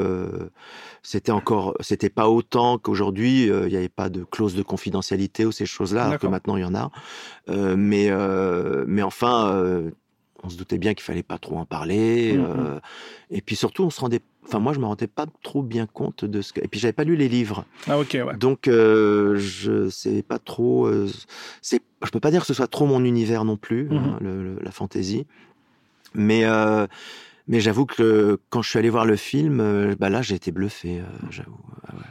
c'était encore, c'était pas autant qu'aujourd'hui. euh, Il n'y avait pas de clause de confidentialité ou ces choses-là, alors que maintenant il y en a. Euh, mais, euh, mais enfin, on se doutait bien qu'il fallait pas trop en parler. Mhm. euh, et puis surtout, on se rendait, enfin moi, je me rendais pas trop bien compte de ce que. Et puis j'avais pas lu les livres. Ah ok, ouais. Donc, euh, je sais pas trop. euh, c'est, je peux pas dire que ce soit trop mon univers non plus, Mhm. hein, le- le- la fantaisie. Mais, euh, mais j'avoue que quand je suis allé voir le film, euh, bah là, j'ai été bluffé. euh, j'avoue. Ah ouais.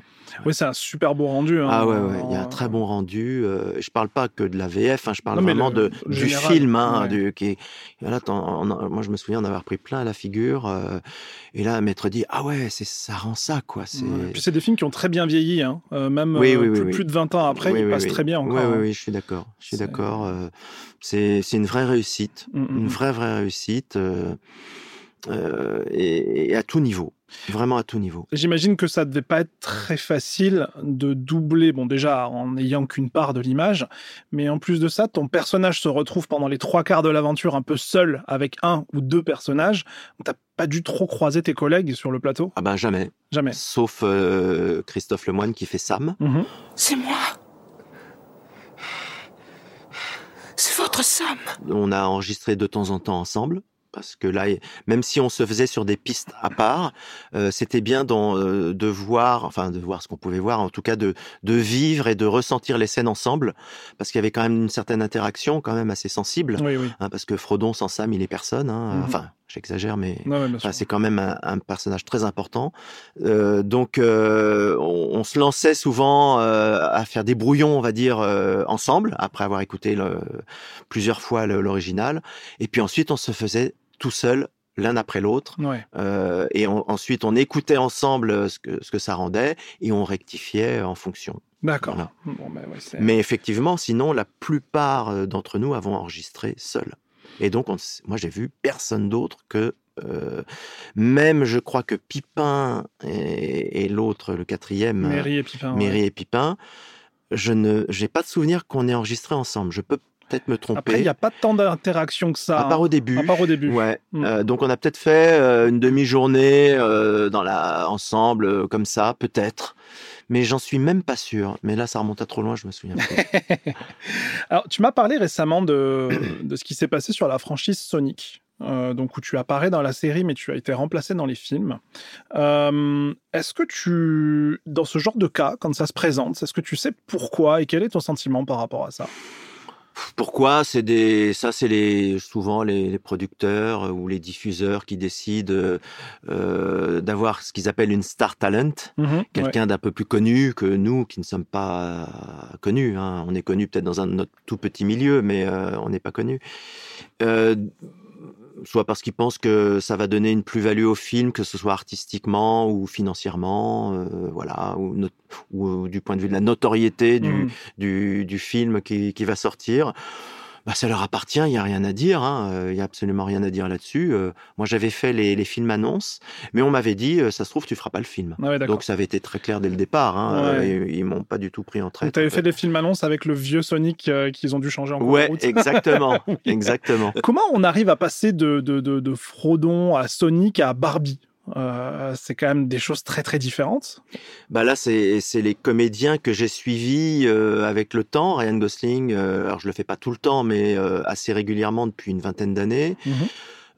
Oui, c'est un super beau rendu. hein. Ah ouais, ouais. Il y a un très bon rendu. Euh, je parle pas que de la VF. Hein, je parle Non, vraiment le- de le du général, film. Hein, ouais. du, qui et là, moi, je me souviens d'avoir pris plein à la figure. euh, et là, maître dit ah ouais, c'est ça rend ça quoi. C'est Ouais. Puis c'est des films qui ont très bien vieilli, hein. Euh, même Oui, euh, oui, oui, plus, oui. plus de 20 ans après, ils passent très bien encore. Oui, oui, oui, je suis d'accord. Je suis C'est- d'accord. euh, c'est une vraie réussite, Mm, mm, une mm. vraie vraie réussite, euh, et, et à tout niveau, vraiment à tout niveau. J'imagine que ça devait pas être très facile de doubler, bon déjà en n'ayant qu'une part de l'image, mais en plus de ça, ton personnage se retrouve pendant les trois quarts de l'aventure un peu seul avec un ou deux personnages. T'as pas dû trop croiser tes collègues sur le plateau? Ah ben jamais, Jamais. sauf euh, Christophe Lemoine qui fait Sam. Mhm. C'est moi. C'est votre Sam. On a enregistré de temps en temps ensemble. Parce que là, même si on se faisait sur des pistes à part, euh, c'était bien d'en, euh, de voir, enfin de voir ce qu'on pouvait voir, en tout cas de, de vivre et de ressentir les scènes ensemble, parce qu'il y avait quand même une certaine interaction, quand même assez sensible, Oui, oui. hein, parce que Frodon sans Sam, il est personne. Hein, Mhm. Enfin, j'exagère, mais Ouais, ouais, bien sûr. Enfin, c'est quand même un, un personnage très important. Euh, donc, euh, on, on se lançait souvent euh, à faire des brouillons, on va dire, ensemble, après avoir écouté le- plusieurs fois l'original. Et puis ensuite, on se faisait tout seul l'un après l'autre. Ouais. Euh, et on- ensuite, on écoutait ensemble ce que, ce que ça rendait et on rectifiait en fonction. D'accord. Voilà. Bon, ben ouais, Mais effectivement, sinon, la plupart d'entre nous avons enregistré seuls. Et donc, on moi, j'ai vu personne d'autre que. euh, même, je crois que Pipin et, et l'autre, le quatrième, euh, Mairie et Pipin. ouais. Méry et Pipin, je ne, j'ai pas de souvenir qu'on ait enregistré ensemble. Je peux peut-être me tromper. Après, il n'y a pas tant d'interaction que ça. à part hein. au début. À part au début. Ouais. Mm. Euh, donc on a peut-être fait euh, une demi-journée dans la ensemble comme ça, peut-être. Mais j'en suis même pas sûr. Mais là, ça remonte à trop loin, je me souviens. Alors, tu m'as parlé récemment de, de ce qui s'est passé sur la franchise Sonic. euh, donc où tu apparais dans la série, mais tu as été remplacé dans les films. Euh, est-ce que tu, dans ce genre de cas, quand ça se présente, est-ce que tu sais pourquoi et quel est ton sentiment par rapport à ça? Pourquoi? C'est des, ça, c'est les souvent les, les producteurs euh, ou les diffuseurs qui décident euh, euh, d'avoir ce qu'ils appellent une star talent, Mhm, quelqu'un d'un peu plus connu que nous, qui ne sommes pas connus. hein. On est connus peut-être dans un notre tout petit milieu, mais euh, on n'est pas connus. Euh, soit parce qu'ils pensent que ça va donner une plus-value au film, que ce soit artistiquement ou financièrement, euh, voilà, ou, ou du point de vue de la notoriété du, Mhm. du, du film qui, qui va sortir. Bah, ça leur appartient, il n'y a rien à dire, hein, euh, il n'y a absolument rien à dire là-dessus. Euh, moi, j'avais fait les, les films annonces, mais on m'avait dit, euh, ça se trouve, tu feras pas le film. Ah ouais. Donc ça avait été très clair dès le départ. Hein, Ouais. ils, ils m'ont pas du tout pris en traite. Tu avais fait des films annonces avec le vieux Sonic euh, qu'ils ont dû changer en Ouais, route. exactement, Oui. exactement. Comment on arrive à passer de, de, de, de Frodon à Sonic à Barbie? Euh, C'est quand même des choses très très différentes. Bah là, c'est c'est les comédiens que j'ai suivis euh, avec le temps. Ryan Gosling, euh, alors je le fais pas tout le temps, mais euh, assez régulièrement depuis une vingtaine d'années. Mhm.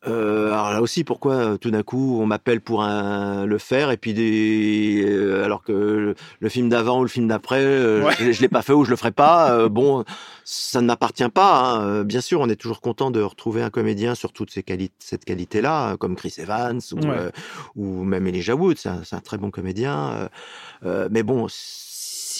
Euh, alors là aussi, pourquoi euh, tout d'un coup on m'appelle pour un, le faire et puis des, euh, alors que le, le film d'avant ou le film d'après, euh, Ouais. je, je l'ai pas fait ou je le ferai pas. euh, bon, ça ne m'appartient pas. hein. Bien sûr, on est toujours content de retrouver un comédien sur toute ces quali- cette qualité-là, comme Chris Evans ou, Ouais. ou même Elijah Wood. C'est un, un très bon comédien. mais bon.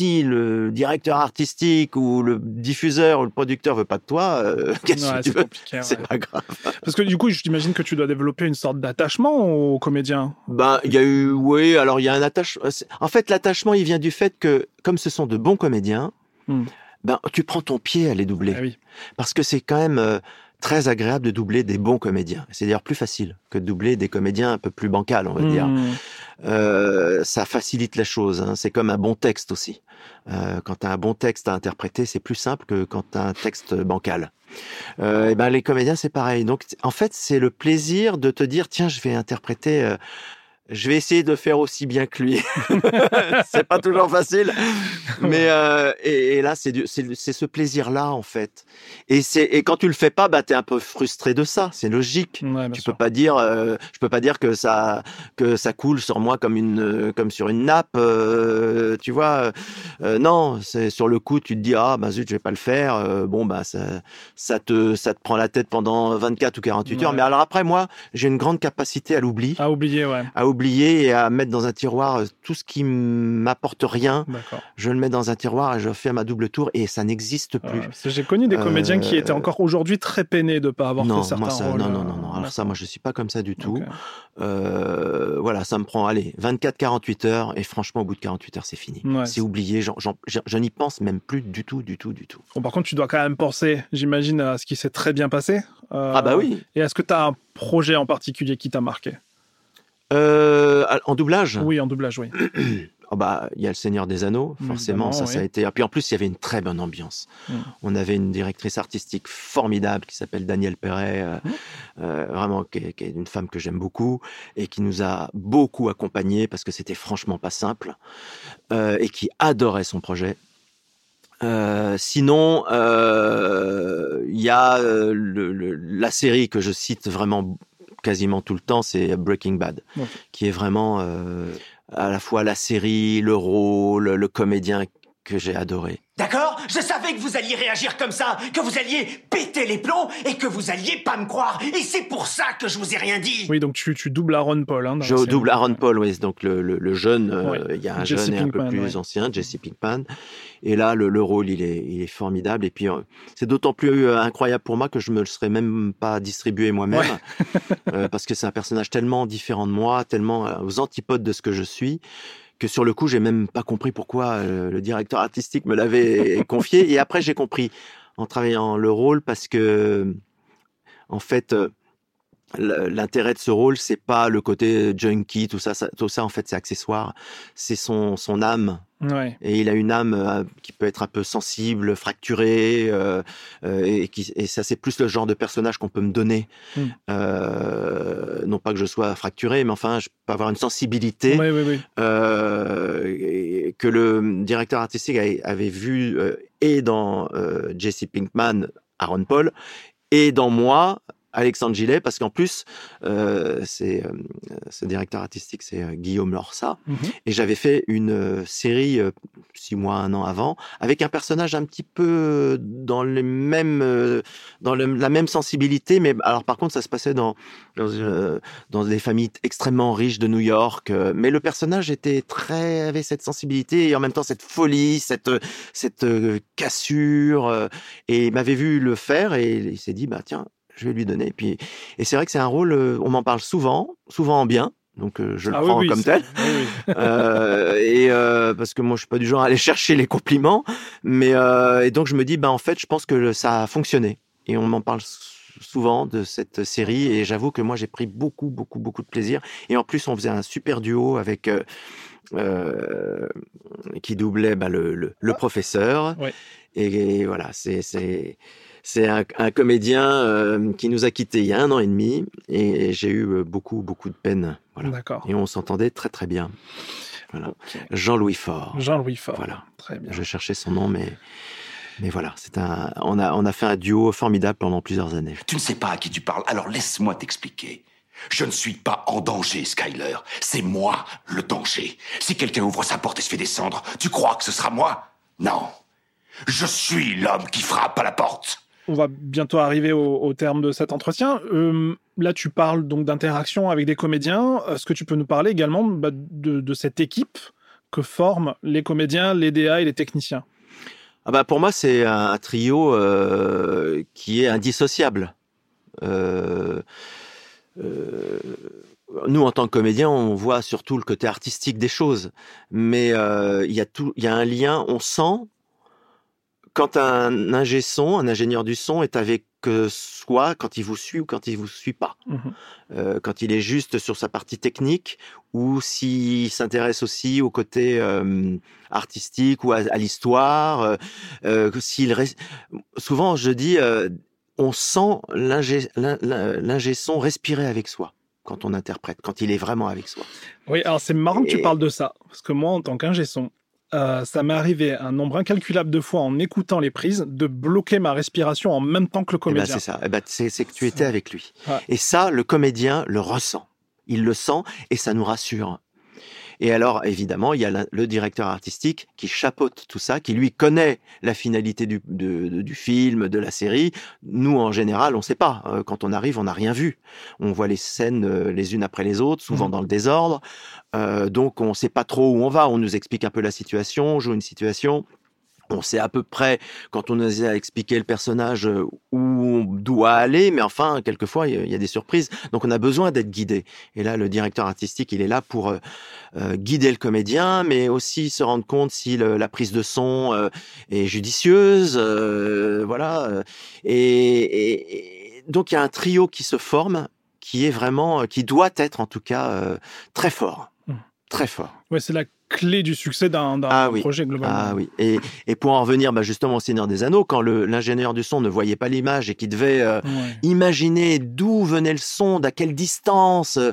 Si le directeur artistique ou le diffuseur ou le producteur veut pas de toi, euh, qu'est-ce Ouais, que tu c'est veux ouais. C'est pas grave. Parce que du coup, j'imagine que tu dois développer une sorte d'attachement aux comédiens. Ben, il y a eu, oui, alors il y a un attachement. En fait, l'attachement, il vient du fait que, comme ce sont de bons comédiens, Hmm. ben, tu prends ton pied à les doubler. Ah oui. Parce que c'est quand même euh, très agréable de doubler des bons comédiens. C'est d'ailleurs plus facile que de doubler des comédiens un peu plus bancals, on va dire. Mhm. Euh, ça facilite la chose. hein. C'est comme un bon texte aussi. Euh, quand tu as un bon texte à interpréter, c'est plus simple que quand tu as un texte bancal. Euh, et ben les comédiens, c'est pareil. Donc, en fait, c'est le plaisir de te dire, tiens, je vais interpréter. Je vais essayer de faire aussi bien que lui. c'est pas toujours facile, mais euh, et, et là c'est ce plaisir-là en fait. Et c'est et quand tu le fais pas, bah t'es un peu frustré de ça. C'est logique Ouais, tu sûr. peux pas dire euh, je peux pas dire que ça que ça coule sur moi comme une euh, comme sur une nappe euh, tu vois non c'est sur le coup tu te dis ah bah zut je vais pas le faire bon bah ça ça te ça te prend la tête pendant 24 ou 48 heures Ouais. mais alors après moi j'ai une grande capacité à l'oubli À oublier, ouais. à oublier et à mettre dans un tiroir euh, tout ce qui m'apporte rien je le mets dans un tiroir et je fais ma double tour et ça n'existe plus parce que J'ai connu des comédiens qui Euh, étaient encore aujourd'hui très peinés de ne pas avoir non, fait certains moi ça, rôles. non, non, euh, non, non. Alors ça, moi, je suis pas comme ça du tout. Euh, voilà, ça me prend, allez, 24-48 heures, et franchement, au bout de 48 heures, c'est fini. Ouais, c'est oublié, je n'y pense même plus du tout, du tout, du tout. Bon, par contre, tu dois quand même penser, j'imagine, à ce qui s'est très bien passé. Euh, Ah bah oui. Et est-ce que tu as un projet en particulier qui t'a marqué Euh, en doublage, Oui, en doublage, oui. oh bah, il y a le Seigneur des Anneaux, forcément, Évidemment, ça, oui. ça a été. Et puis en plus, il y avait une très bonne ambiance. Mm. On avait une directrice artistique formidable qui s'appelle Danielle Perret, euh, Mm. euh, vraiment, qui est, qui est une femme que j'aime beaucoup et qui nous a beaucoup accompagnés parce que c'était franchement pas simple euh, et qui adorait son projet. Sinon, il y a le- le- la série que je cite vraiment quasiment tout le temps, c'est Breaking Bad, qui est vraiment euh, à la fois la série, le rôle, le comédien que j'ai adoré. D'accord? Je savais que vous alliez réagir comme ça, que vous alliez péter les plombs et que vous alliez pas me croire. Et c'est pour ça que je vous ai rien dit. Oui, donc tu, tu doubles Aaron Paul. Hein, Je double Aaron Paul, oui, donc le, le, le jeune, euh, Ouais. il y a un Jesse jeune et un peu plus ouais. ancien, Jesse Pinkman. Et là, le, le rôle, il est, il est formidable. Et puis, euh, c'est d'autant plus euh, incroyable pour moi que je me le serais même pas distribué moi-même, euh, parce que c'est un personnage tellement différent de moi, tellement euh, aux antipodes de ce que je suis, que sur le coup, j'ai même pas compris pourquoi euh, le directeur artistique me l'avait confié. Et après, j'ai compris en travaillant le rôle, parce que, en fait. L'intérêt de ce rôle, c'est pas le côté junkie, tout ça, ça- tout ça en fait c'est accessoire. C'est son son âme Ouais. et il a une âme euh, qui peut être un peu sensible, fracturée, euh, euh, et, qui, et ça c'est plus le genre de personnage qu'on peut me donner. Mm. Euh, non pas que je sois fracturé, mais enfin je peux avoir une sensibilité que le directeur artistique avait, vu et dans Jesse Pinkman, Aaron Paul, et dans moi, Alexandre Gillet, parce qu'en plus, euh, c'est euh, ce directeur artistique, c'est euh, Guillaume Lorsa, Mhm. et j'avais fait une euh, série euh, six mois, un an avant, avec un personnage un petit peu dans les mêmes, euh, dans le- la même sensibilité, mais alors par contre, ça se passait dans dans, euh, dans des familles extrêmement riches de New York, mais le personnage était très avait cette sensibilité et en même temps cette folie, cette cette cassure, et il m'avait vu le faire et il s'est dit bah tiens, je vais lui donner. Et puis et c'est vrai que c'est un rôle, euh, on m'en parle souvent, souvent en bien. Donc euh, je le Ah prends oui, comme tel. oui. Euh, et euh, parce que moi je suis pas du genre à aller chercher les compliments, mais et donc je me dis bah en fait je pense que ça a fonctionné et on m'en parle souvent de cette série et j'avoue que moi j'ai pris beaucoup beaucoup beaucoup de plaisir et en plus on faisait un super duo avec qui doublait bah, le, le, le professeur Ouais. et, voilà c'est c'est un, un comédien euh, qui nous a quittés il y a un an et demi et j'ai eu euh, beaucoup beaucoup de peine voilà D'accord. et on s'entendait très très bien. Voilà. Jean-Louis Faure. Jean-Louis Faure. Voilà. Très bien. Je cherchais son nom, mais mais voilà, c'est un. On a on a fait un duo formidable pendant plusieurs années. Tu ne sais pas à qui tu parles, alors laisse-moi t'expliquer. Je ne suis pas en danger, Skyler. C'est moi le danger. Si quelqu'un ouvre sa porte et se fait descendre, tu crois que ce sera moi? Non. Je suis l'homme qui frappe à la porte. On va bientôt arriver au, terme de cet entretien. Euh, là, tu parles donc d'interaction avec des comédiens. Est-ce que tu peux nous parler également bah, de, cette équipe que forment les comédiens, les DA et les techniciens? Ah bah pour moi c'est un, trio euh, qui est indissociable. Euh, nous en tant que comédiens, on voit surtout le côté artistique des choses, mais il y a tout, il y a un lien. On sent quand un ingé son, un ingénieur du son est avec euh, soi, quand il vous suit ou quand il vous suit pas. Mhm. Euh, quand il est juste sur sa partie technique ou s'il s'intéresse aussi au côté euh, artistique ou à, à l'histoire. euh, que s'il reste... Souvent, je dis, on sent l'ingé l'in- l'in- l'ingé son respirer avec soi quand on interprète, quand il est vraiment avec soi. Oui, alors c'est marrant que tu parles de ça, parce que moi, en tant qu'ingé son, euh, ça m'est arrivé un nombre incalculable de fois en écoutant les prises de bloquer ma respiration en même temps que le Eh ben, comédien. c'est ça. Eh ben, c'est c'est que tu étais avec lui. Ouais. Et ça, le comédien le ressent. Il le sent et ça nous rassure. Et alors, évidemment, il y a le directeur artistique qui chapeaute tout ça, qui lui connaît la finalité du, de- du film, de la série. Nous, en général, on ne sait pas. Euh, Quand on arrive, on n'a rien vu. On voit les scènes euh, les unes après les autres, souvent Mhm. dans le désordre. Euh, donc, on ne sait pas trop où on va. On nous explique un peu la situation, on joue une situation. On sait à peu près, quand on nous a expliqué le personnage, euh, où on doit aller, mais enfin, quelquefois, il y a- des surprises. Donc, on a besoin d'être guidé. Et là, le directeur artistique, il est là pour euh, euh, guider le comédien, mais aussi se rendre compte si le- la prise de son euh, est judicieuse. euh, voilà. Et, et- et donc, il y a un trio qui se forme, qui est vraiment, qui doit être en tout cas très fort. Mm. Très fort. Ouais, c'est la clé du succès d'un Ah oui. projet globalement. Ah oui. Et, et pour en revenir bah, justement au Seigneur des Anneaux, quand l'ingénieur du son ne voyait pas l'image et qui devait euh, Ouais. imaginer d'où venait le son, d'à quelle distance, euh,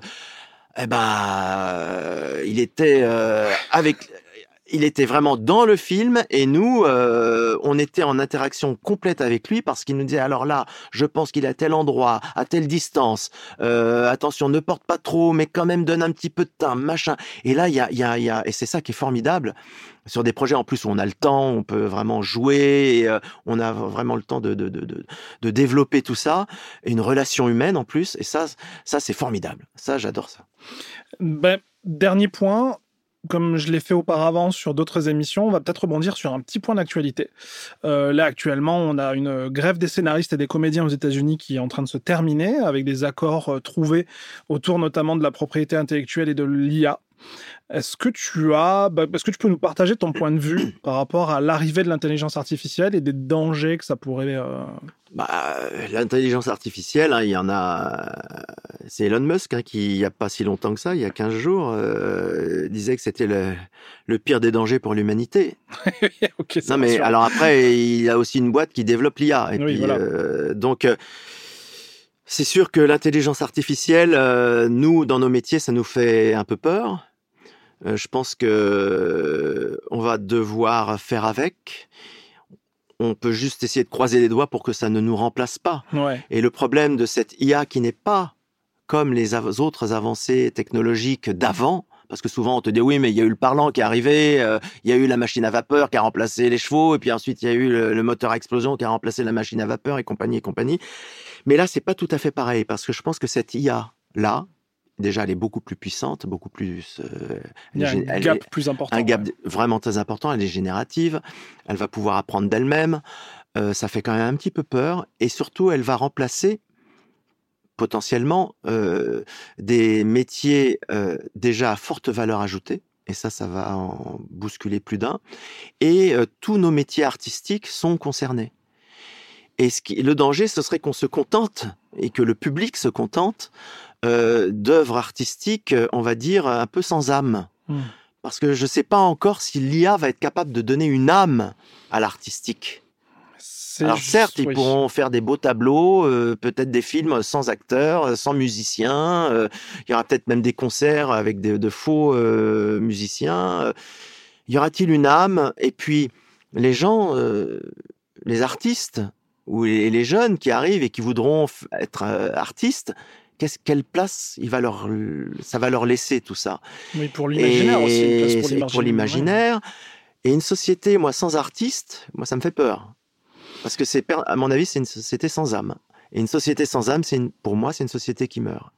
eh ben, euh, il était euh, avec. Il était vraiment dans le film et nous, euh, on était en interaction complète avec lui parce qu'il nous disait alors là, je pense qu'il est à tel endroit, à telle distance. Euh, attention, ne porte pas trop, mais quand même donne un petit peu de temps, machin. Et là, il y a, y a, y a, et c'est ça qui est formidable sur des projets en plus où on a le temps, on peut vraiment jouer, et, euh, on a vraiment le temps de, de, de, de, développer tout ça, une relation humaine en plus, et ça, ça c'est formidable. Ça, j'adore ça. Ben, dernier point, comme je l'ai fait auparavant sur d'autres émissions, on va peut-être rebondir sur un petit point d'actualité. Euh, là, actuellement, on a une grève des scénaristes et des comédiens aux États-Unis qui est en train de se terminer, avec des accords euh, trouvés autour notamment de la propriété intellectuelle et de l'IA. Est-ce que tu as, bah, est-ce que tu peux nous partager ton point de vue par rapport à l'arrivée de l'intelligence artificielle et des dangers que ça pourrait euh, bah, L'intelligence artificielle, hein, il y en a. C'est Elon Musk hein, qui, il n'y a pas si longtemps que ça, il y a 15 jours, euh, disait que c'était le, le, pire des dangers pour l'humanité. okay, non, mais alors après, il a aussi une boîte qui développe l'IA. Et oui, puis, voilà. euh, donc. Euh, c'est sûr que l'intelligence artificielle, euh, nous, dans nos métiers, ça nous fait un peu peur. Euh, je pense que on va devoir faire avec. On peut juste essayer de croiser les doigts pour que ça ne nous remplace pas. Ouais. Et le problème de cette IA qui n'est pas comme les av autres avancées technologiques d'avant, parce que souvent on te dit oui, mais il y a eu le parlant qui est arrivé, euh, il y a eu la machine à vapeur qui a remplacé les chevaux, et puis ensuite il y a eu le, le, moteur à explosion qui a remplacé la machine à vapeur et compagnie et compagnie. Mais là, c'est pas tout à fait pareil, parce que je pense que cette IA là, déjà, elle est beaucoup plus puissante, beaucoup plus. Euh, il y a un elle gap est, plus important. Un gap ouais. vraiment très important. Elle est générative. Elle va pouvoir apprendre d'elle-même. Euh, ça fait quand même un petit peu peur, et surtout, elle va remplacer potentiellement euh, des métiers euh, déjà à forte valeur ajoutée, et ça, ça va en bousculer plus d'un, et euh, tous nos métiers artistiques sont concernés. Et ce qui, le danger, ce serait qu'on se contente, et que le public se contente, d'œuvres artistiques, on va dire, un peu sans âme. Hmm. Parce que je ne sais pas encore si l'IA va être capable de donner une âme à l'artistique. Alors juste, certes, ils oui. pourront faire des beaux tableaux, euh, peut-être des films sans acteurs, sans musiciens. Euh, il y aura peut-être même des concerts avec de, de faux euh, musiciens. Y aura-t-il une âme? Et puis les gens, euh, les artistes ou les, les, jeunes qui arrivent et qui voudront être euh, artistes, qu'est-ce quelle place il va leur, ça va leur laisser tout ça? Oui, pour l'imaginaire aussi. Pour l'imaginaire. Et une société, moi, sans artistes, moi, ça me fait peur. Parce que c'est, à mon avis, c'est une société sans âme. Et une société sans âme, c'est pour moi, c'est une société qui meurt.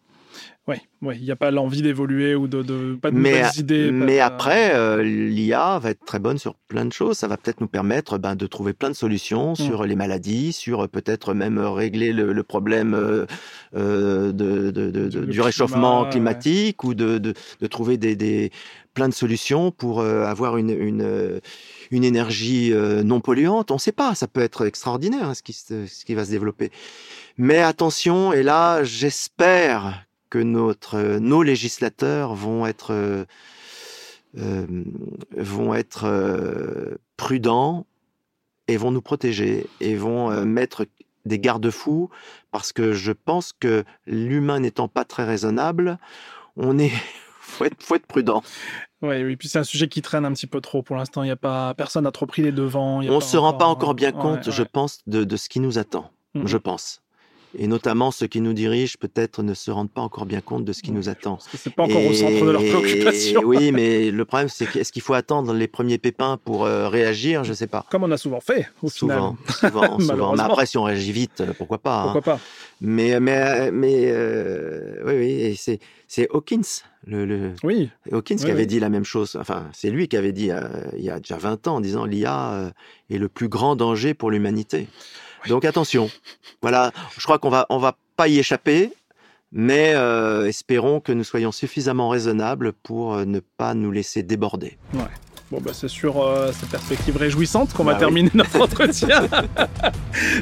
Oui, ouais, il n'y a pas l'envie d'évoluer ou de, de, pas de mais, nouvelles idées. Mais de... après, euh, l'IA va être très bonne sur plein de choses. Ça va peut-être nous permettre ben, de trouver plein de solutions mmh. sur les maladies, sur peut-être même régler le, le problème euh, de, du climat, réchauffement climatique ouais. ou de, trouver des, des, plein de solutions pour euh, avoir une, une, une énergie euh, non polluante. On ne sait pas, ça peut être extraordinaire hein, ce, qui, ce qui va se développer. Mais attention, et là, j'espère que notre, nos législateurs vont être, euh, euh, vont être euh, prudents et vont nous protéger et vont euh, mettre des garde-fous parce que je pense que l'humain n'étant pas très raisonnable, on est faut être, faut être prudent. Ouais, oui, puis c'est un sujet qui traîne un petit peu trop pour l'instant. Il y a pas personne n'a trop pris les devants. on ne se rend pas encore bien compte, ouais, je pense, de, de, ce qui nous attend. Je pense et notamment ceux qui nous dirigent peut-être ne se rendent pas encore bien compte de ce qui oui, nous attend. C'est pas encore et, au centre de leurs préoccupations. oui, mais le problème c'est qu'est-ce qu'il faut attendre les premiers pépins pour euh, réagir, je sais pas. Comme on a souvent fait au souvent, final. souvent, souvent. Mais après si on réagit vite, pourquoi pas. Pourquoi hein. pas. Mais mais mais euh, oui oui, c'est c'est Hawkins le, le, oui. Hawkins oui, qui avait dit la même chose. Enfin, c'est lui qui avait dit euh, il y a déjà 20 ans en disant l'IA euh, est le plus grand danger pour l'humanité. Oui. Donc attention. Voilà, je crois qu'on va on va pas y échapper, mais euh, espérons que nous soyons suffisamment raisonnables pour euh, ne pas nous laisser déborder. Ouais. Bon, bah, c'est sur euh, cette perspective réjouissante qu'on bah va oui. terminer notre entretien.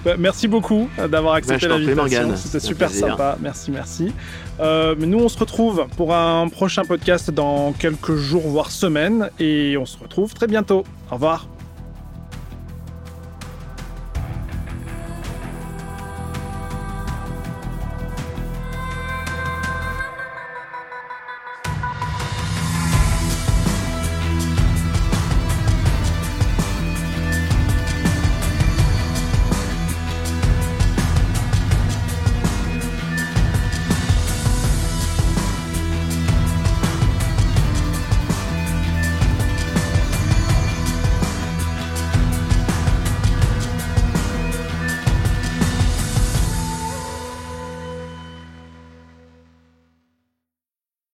bah, merci beaucoup d'avoir accepté bah, l'invitation. C'était super sympa. Merci, merci. Euh, nous, on se retrouve pour un prochain podcast dans quelques jours, voire semaines. Et on se retrouve très bientôt. Au revoir.